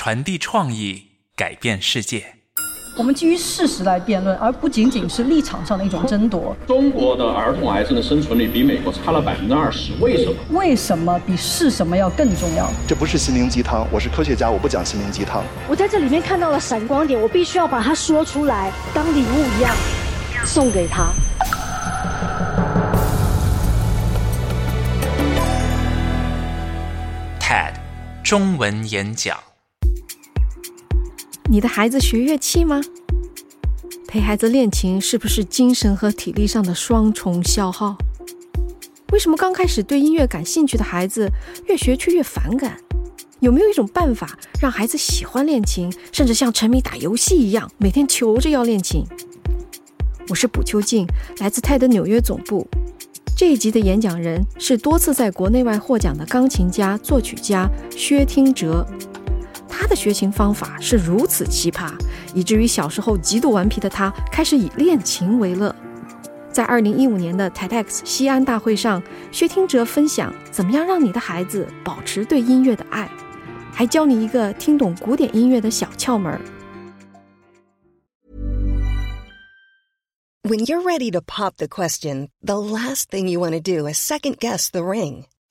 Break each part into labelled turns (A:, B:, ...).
A: 传递创意，改变世界。
B: 我们基于事实来辩论，而不仅仅是立场上的一种争夺。
C: 中国的儿童癌症的生存率比美国差了百分之二十，为什么？
B: 为什么比是什么要更重要？
D: 这不是心灵鸡汤，我是科学家，我不讲心灵鸡汤。
E: 我在这里面看到了闪光点，我必须要把它说出来，当礼物一样送给他。
A: TED 中文演讲。
F: 你的孩子学乐器吗？陪孩子练琴是不是精神和体力上的双重消耗？为什么刚开始对音乐感兴趣的孩子越学却越反感？有没有一种办法让孩子喜欢练琴，甚至像沉迷打游戏一样，每天求着要练琴？我是卜秋静，来自泰德纽约总部。这一集的演讲人是多次在国内外获奖的钢琴家、作曲家薛听哲。的学琴方法是如此奇葩，以至于小时候极度顽皮的他开始以练琴为乐。在二零一五年的 TEDx 西安大会上，薛听哲分享怎么样让你的孩子保持对音乐的爱，还教你一个听懂古典音乐的小窍门儿。
G: When you're ready to pop the question, the last thing you want to do is second guess the ring.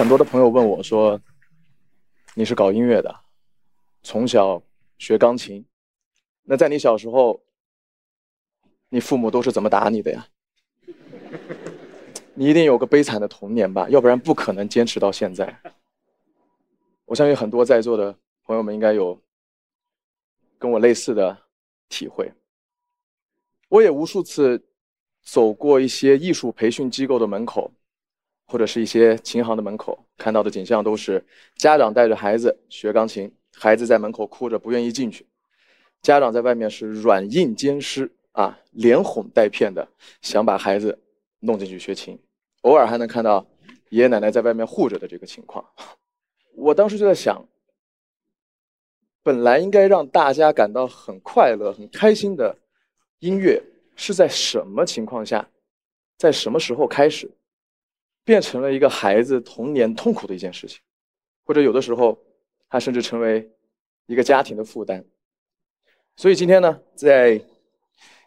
D: 很多的朋友问我说：“你是搞音乐的，从小学钢琴，那在你小时候，你父母都是怎么打你的呀？你一定有个悲惨的童年吧，要不然不可能坚持到现在。”我相信很多在座的朋友们应该有跟我类似的体会。我也无数次走过一些艺术培训机构的门口。或者是一些琴行的门口看到的景象，都是家长带着孩子学钢琴，孩子在门口哭着不愿意进去，家长在外面是软硬兼施啊，连哄带骗的想把孩子弄进去学琴，偶尔还能看到爷爷奶奶在外面护着的这个情况。我当时就在想，本来应该让大家感到很快乐、很开心的音乐，是在什么情况下，在什么时候开始？变成了一个孩子童年痛苦的一件事情，或者有的时候，它甚至成为一个家庭的负担。所以今天呢，在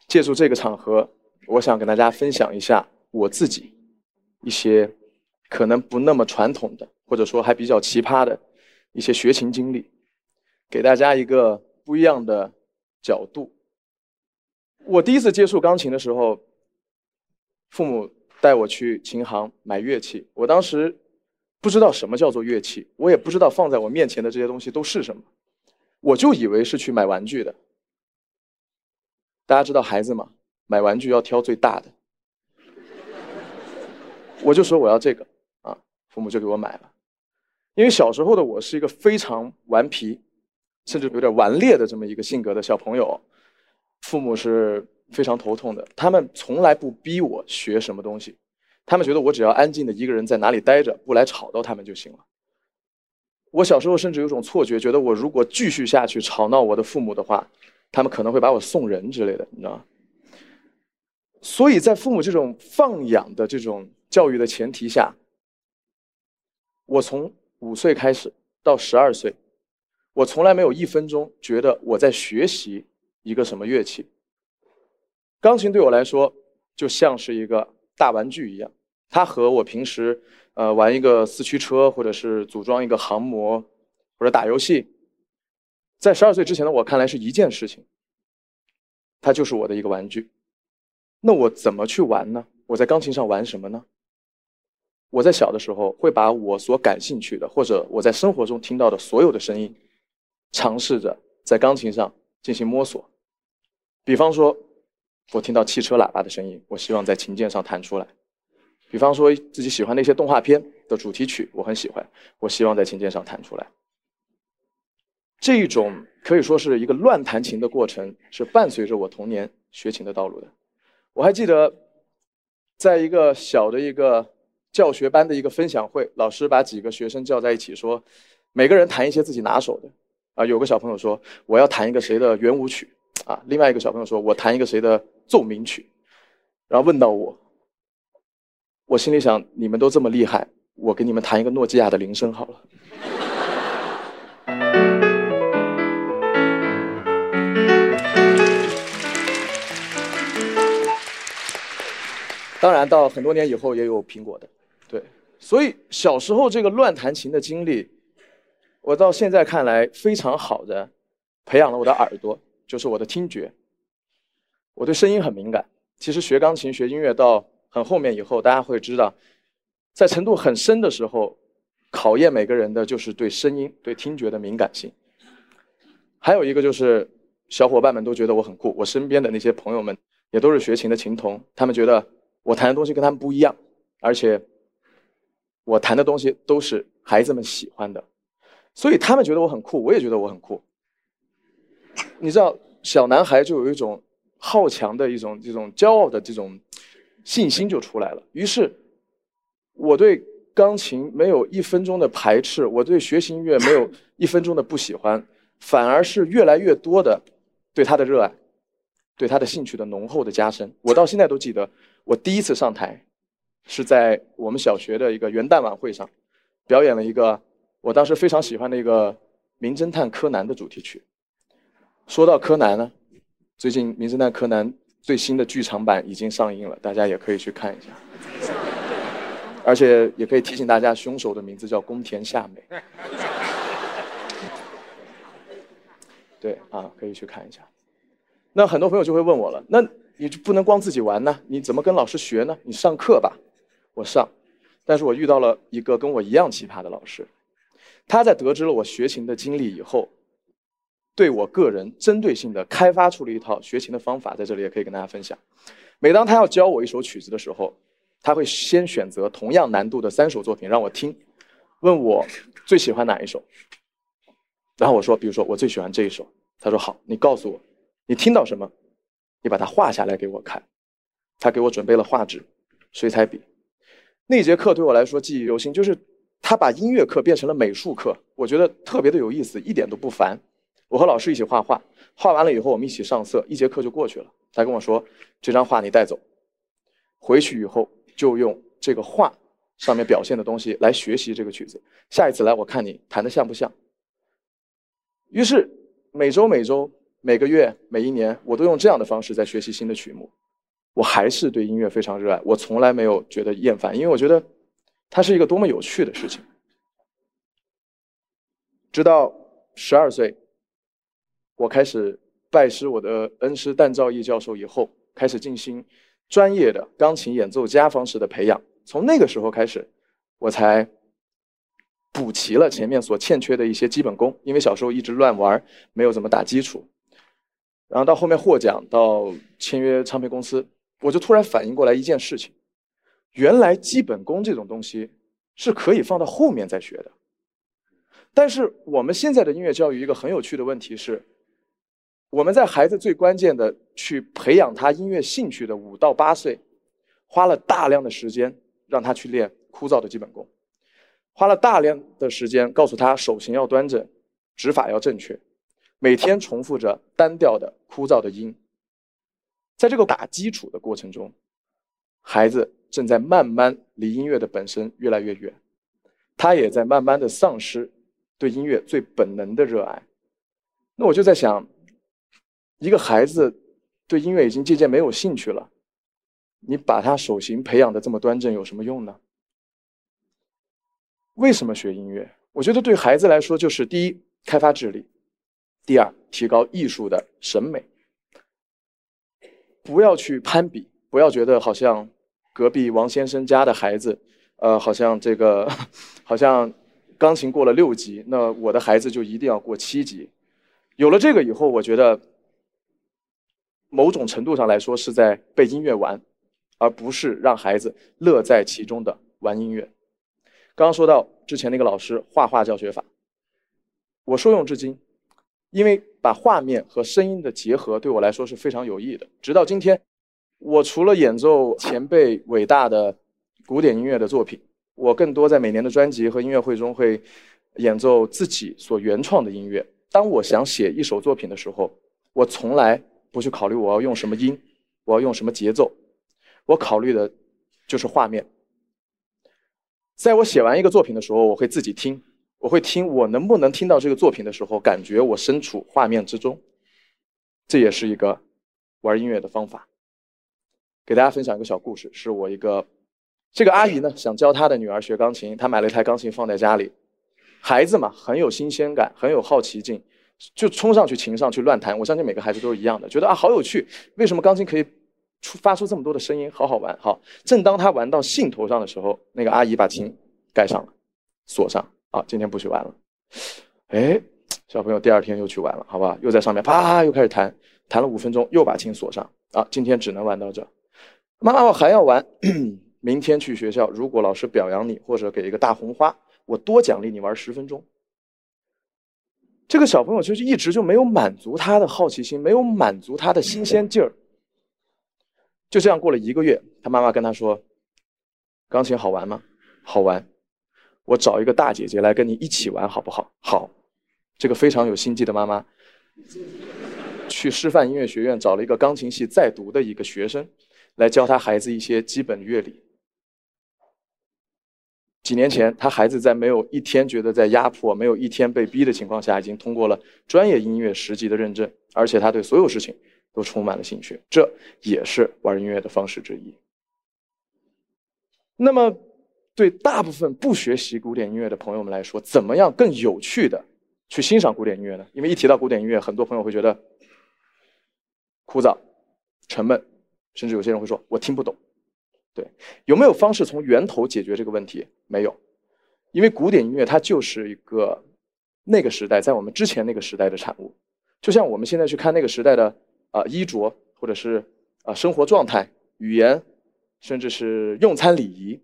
D: 借助这个场合，我想跟大家分享一下我自己一些可能不那么传统的，或者说还比较奇葩的一些学琴经历，给大家一个不一样的角度。我第一次接触钢琴的时候，父母。带我去琴行买乐器，我当时不知道什么叫做乐器，我也不知道放在我面前的这些东西都是什么，我就以为是去买玩具的。大家知道孩子嘛，买玩具要挑最大的，我就说我要这个啊，父母就给我买了。因为小时候的我是一个非常顽皮，甚至有点顽劣的这么一个性格的小朋友，父母是。非常头痛的，他们从来不逼我学什么东西，他们觉得我只要安静的一个人在哪里待着，不来吵到他们就行了。我小时候甚至有种错觉，觉得我如果继续下去吵闹我的父母的话，他们可能会把我送人之类的，你知道吗？所以在父母这种放养的这种教育的前提下，我从五岁开始到十二岁，我从来没有一分钟觉得我在学习一个什么乐器。钢琴对我来说就像是一个大玩具一样，它和我平时呃玩一个四驱车或者是组装一个航模或者打游戏，在十二岁之前的我看来是一件事情，它就是我的一个玩具。那我怎么去玩呢？我在钢琴上玩什么呢？我在小的时候会把我所感兴趣的，或者我在生活中听到的所有的声音，尝试着在钢琴上进行摸索。比方说，我听到汽车喇叭的声音，我希望在琴键上弹出来；比方说，自己喜欢的一些动画片的主题曲，我很喜欢，我希望在琴键上弹出来。这一种可以说是一个乱弹琴的过程，是伴随着我童年学琴的道路的。我还记得，在一个小的一个教学班的一个分享会，老师把几个学生叫在一起，说每个人弹一些自己拿手的。啊，有个小朋友说我要弹一个谁的圆舞曲。啊，另外一个小朋友说：“我弹一个谁的奏鸣曲。”然后问到我，我心里想：你们都这么厉害，我给你们弹一个诺基亚的铃声好了。当然，到很多年以后也有苹果的，对。所以小时候这个乱弹琴的经历，我到现在看来非常好的培养了我的耳朵。就是我的听觉，我对声音很敏感。其实学钢琴、学音乐到很后面以后，大家会知道，在程度很深的时候，考验每个人的就是对声音、对听觉的敏感性。还有一个就是，小伙伴们都觉得我很酷。我身边的那些朋友们也都是学琴的琴童，他们觉得我弹的东西跟他们不一样，而且我弹的东西都是孩子们喜欢的，所以他们觉得我很酷，我也觉得我很酷。你知道，小男孩就有一种好强的一种这种骄傲的这种信心就出来了。于是，我对钢琴没有一分钟的排斥，我对学习音乐没有一分钟的不喜欢，反而是越来越多的对他的热爱，对他的兴趣的浓厚的加深。我到现在都记得，我第一次上台是在我们小学的一个元旦晚会上，表演了一个我当时非常喜欢的一个《名侦探柯南》的主题曲。说到柯南呢，最近《名侦探柯南》最新的剧场版已经上映了，大家也可以去看一下。而且也可以提醒大家，凶手的名字叫宫田夏美。对啊，可以去看一下。那很多朋友就会问我了，那你就不能光自己玩呢？你怎么跟老师学呢？你上课吧，我上。但是我遇到了一个跟我一样奇葩的老师，他在得知了我学琴的经历以后。对我个人针对性的开发出了一套学琴的方法，在这里也可以跟大家分享。每当他要教我一首曲子的时候，他会先选择同样难度的三首作品让我听，问我最喜欢哪一首。然后我说，比如说我最喜欢这一首。他说好，你告诉我，你听到什么，你把它画下来给我看。他给我准备了画纸、水彩笔。那节课对我来说记忆犹新，就是他把音乐课变成了美术课，我觉得特别的有意思，一点都不烦。我和老师一起画画，画完了以后我们一起上色，一节课就过去了。他跟我说：“这张画你带走，回去以后就用这个画上面表现的东西来学习这个曲子。下一次来我看你弹的像不像。”于是每周、每周、每个月、每一年，我都用这样的方式在学习新的曲目。我还是对音乐非常热爱，我从来没有觉得厌烦，因为我觉得它是一个多么有趣的事情。直到十二岁。我开始拜师我的恩师旦兆义教授以后，开始进行专业的钢琴演奏家方式的培养。从那个时候开始，我才补齐了前面所欠缺的一些基本功。因为小时候一直乱玩，没有怎么打基础。然后到后面获奖，到签约唱片公司，我就突然反应过来一件事情：原来基本功这种东西是可以放到后面再学的。但是我们现在的音乐教育一个很有趣的问题是。我们在孩子最关键的去培养他音乐兴趣的五到八岁，花了大量的时间让他去练枯燥的基本功，花了大量的时间告诉他手型要端正，指法要正确，每天重复着单调的枯燥的音。在这个打基础的过程中，孩子正在慢慢离音乐的本身越来越远，他也在慢慢的丧失对音乐最本能的热爱。那我就在想。一个孩子对音乐已经渐渐没有兴趣了，你把他手型培养的这么端正有什么用呢？为什么学音乐？我觉得对孩子来说，就是第一，开发智力；第二，提高艺术的审美。不要去攀比，不要觉得好像隔壁王先生家的孩子，呃，好像这个，好像钢琴过了六级，那我的孩子就一定要过七级。有了这个以后，我觉得某种程度上来说是在被音乐玩，而不是让孩子乐在其中的玩音乐。刚刚说到之前那个老师画画教学法，我受用至今。因为把画面和声音的结合对我来说是非常有益的。直到今天，我除了演奏前辈伟大的古典音乐的作品，我更多在每年的专辑和音乐会中会演奏自己所原创的音乐。当我想写一首作品的时候，我从来不去考虑我要用什么音，我要用什么节奏，我考虑的就是画面。在我写完一个作品的时候，我会自己听。我会听，我能不能听到这个作品的时候，感觉我身处画面之中，这也是一个玩音乐的方法。给大家分享一个小故事，是我一个这个阿姨呢，想教她的女儿学钢琴，她买了一台钢琴放在家里，孩子嘛，很有新鲜感，很有好奇劲，就冲上去琴上去乱弹。我相信每个孩子都是一样的，觉得啊好有趣，为什么钢琴可以出发出这么多的声音，好好玩。好，正当他玩到兴头上的时候，那个阿姨把琴盖上了，锁上。啊，今天不许玩了。哎，小朋友第二天又去玩了，好吧？又在上面啪又开始弹，弹了五分钟，又把琴锁上。啊，今天只能玩到这。妈妈，我还要玩。明天去学校，如果老师表扬你或者给一个大红花，我多奖励你玩十分钟。这个小朋友就是一直就没有满足他的好奇心，没有满足他的新鲜劲儿。就这样过了一个月，他妈妈跟他说：“钢琴好玩吗？好玩。”我找一个大姐姐来跟你一起玩，好不好？好，这个非常有心计的妈妈，去师范音乐学院找了一个钢琴系在读的一个学生，来教他孩子一些基本乐理。几年前，他孩子在没有一天觉得在压迫、没有一天被逼的情况下，已经通过了专业音乐十级的认证，而且他对所有事情都充满了兴趣，这也是玩音乐的方式之一。那么。对大部分不学习古典音乐的朋友们来说，怎么样更有趣的去欣赏古典音乐呢？因为一提到古典音乐，很多朋友会觉得枯燥、沉闷，甚至有些人会说我听不懂。对，有没有方式从源头解决这个问题？没有，因为古典音乐它就是一个那个时代，在我们之前那个时代的产物。就像我们现在去看那个时代的啊衣着，或者是啊生活状态、语言，甚至是用餐礼仪。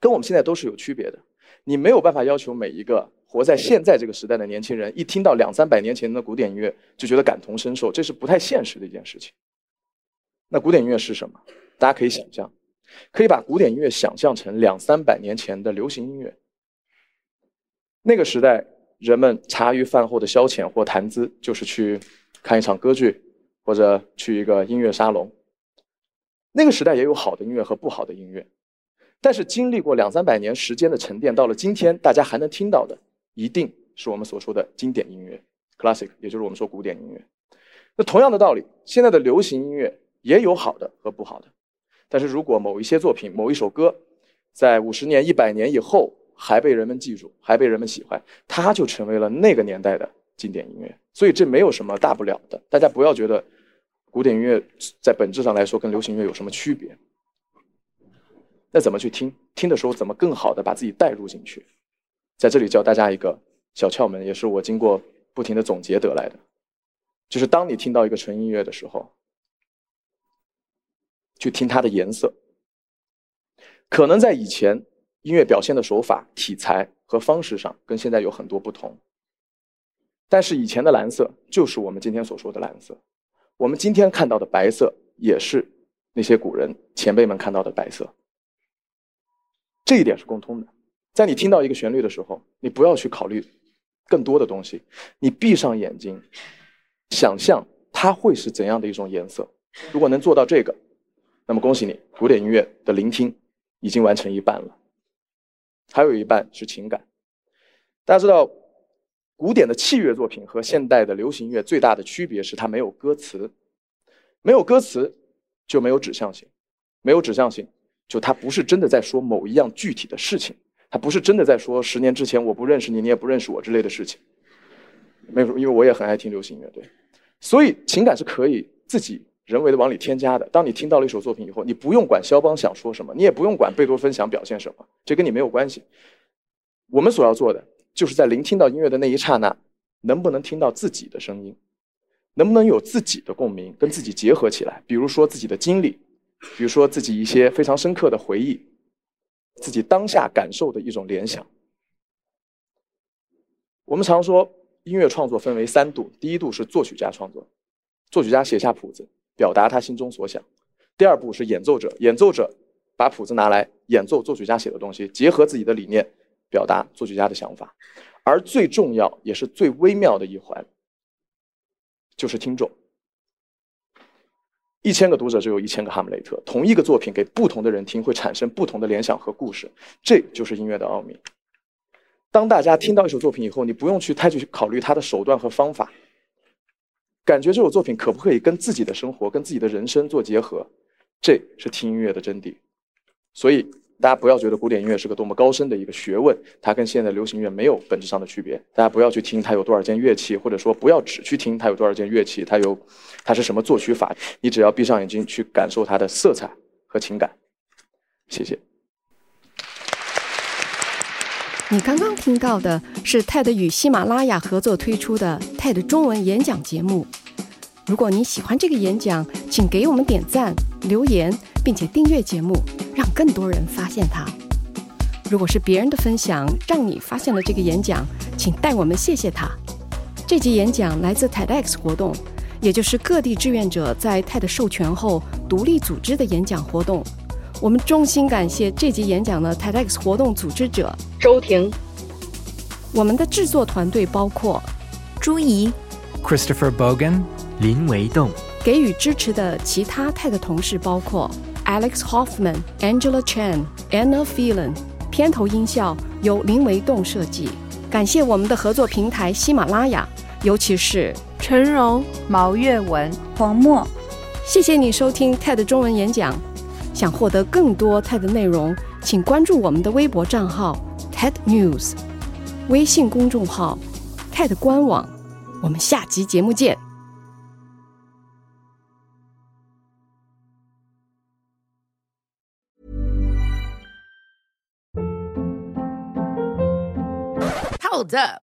D: 跟我们现在都是有区别的，你没有办法要求每一个活在现在这个时代的年轻人，一听到两三百年前的古典音乐就觉得感同身受，这是不太现实的一件事情。那古典音乐是什么？大家可以想象，可以把古典音乐想象成两三百年前的流行音乐。那个时代，人们茶余饭后的消遣或谈资，就是去看一场歌剧，或者去一个音乐沙龙。那个时代也有好的音乐和不好的音乐。但是经历过两三百年时间的沉淀，到了今天，大家还能听到的，一定是我们所说的经典音乐 （classic），也就是我们说古典音乐。那同样的道理，现在的流行音乐也有好的和不好的。但是如果某一些作品、某一首歌，在五十年、一百年以后还被人们记住，还被人们喜欢，它就成为了那个年代的经典音乐。所以这没有什么大不了的。大家不要觉得古典音乐在本质上来说跟流行音乐有什么区别。那怎么去听？听的时候怎么更好的把自己带入进去？在这里教大家一个小窍门，也是我经过不停的总结得来的，就是当你听到一个纯音乐的时候，去听它的颜色。可能在以前，音乐表现的手法、题材和方式上跟现在有很多不同，但是以前的蓝色就是我们今天所说的蓝色，我们今天看到的白色也是那些古人前辈们看到的白色。这一点是共通的，在你听到一个旋律的时候，你不要去考虑更多的东西，你闭上眼睛，想象它会是怎样的一种颜色。如果能做到这个，那么恭喜你，古典音乐的聆听已经完成一半了，还有一半是情感。大家知道，古典的器乐作品和现代的流行乐最大的区别是它没有歌词，没有歌词就没有指向性，没有指向性。就它不是真的在说某一样具体的事情，它不是真的在说十年之前我不认识你，你也不认识我之类的事情。没有，因为我也很爱听流行音乐队，所以情感是可以自己人为的往里添加的。当你听到了一首作品以后，你不用管肖邦想说什么，你也不用管贝多芬想表现什么，这跟你没有关系。我们所要做的，就是在聆听到音乐的那一刹那，能不能听到自己的声音，能不能有自己的共鸣，跟自己结合起来。比如说自己的经历，比如说自己一些非常深刻的回忆，自己当下感受的一种联想。我们常说。音乐创作分为三度，第一度是作曲家创作，作曲家写下谱子，表达他心中所想；第二步是演奏者，演奏者把谱子拿来演奏作曲家写的东西，结合自己的理念，表达作曲家的想法；而最重要也是最微妙的一环，就是听众。一千个读者就有一千个哈姆雷特，同一个作品给不同的人听，会产生不同的联想和故事，这就是音乐的奥秘。当大家听到一首作品以后，你不用去太去考虑它的手段和方法，感觉这首作品可不可以跟自己的生活、跟自己的人生做结合，这是听音乐的真谛。所以大家不要觉得古典音乐是个多么高深的一个学问，它跟现在流行乐没有本质上的区别。大家不要去听它有多少件乐器，或者说不要只去听它有多少件乐器，它有它是什么作曲法，你只要闭上眼睛去感受它的色彩和情感。谢谢。
F: 你刚刚听到的是 TED 与喜马拉雅合作推出的 TED 中文演讲节目。如果你喜欢这个演讲，请给我们点赞、留言，并且订阅节目，让更多人发现它。如果是别人的分享让你发现了这个演讲，请代我们谢谢他。这集演讲来自 TEDx 活动，也就是各地志愿者在 TED 授权后独立组织的演讲活动。我们衷心感谢这集演讲的 TEDx 活动组织者
E: 周婷。
F: 我们的制作团队包括
H: 朱怡、
A: Christopher Bogan、
H: 林维栋。
F: 给予支持的其他 TED 同事包括 Alex Hoffman、Angela Chan、Anna Phelan。片头音效由林维栋设计。感谢我们的合作平台喜马拉雅，尤其是
H: 陈荣、毛月文、
E: 黄墨。
F: 谢谢你收听 TED 中文演讲。想获得更多 TED 内容，请关注我们的微博账号 TED News，微信公众号 TED 官网。我们下集节目见。
I: Hold up.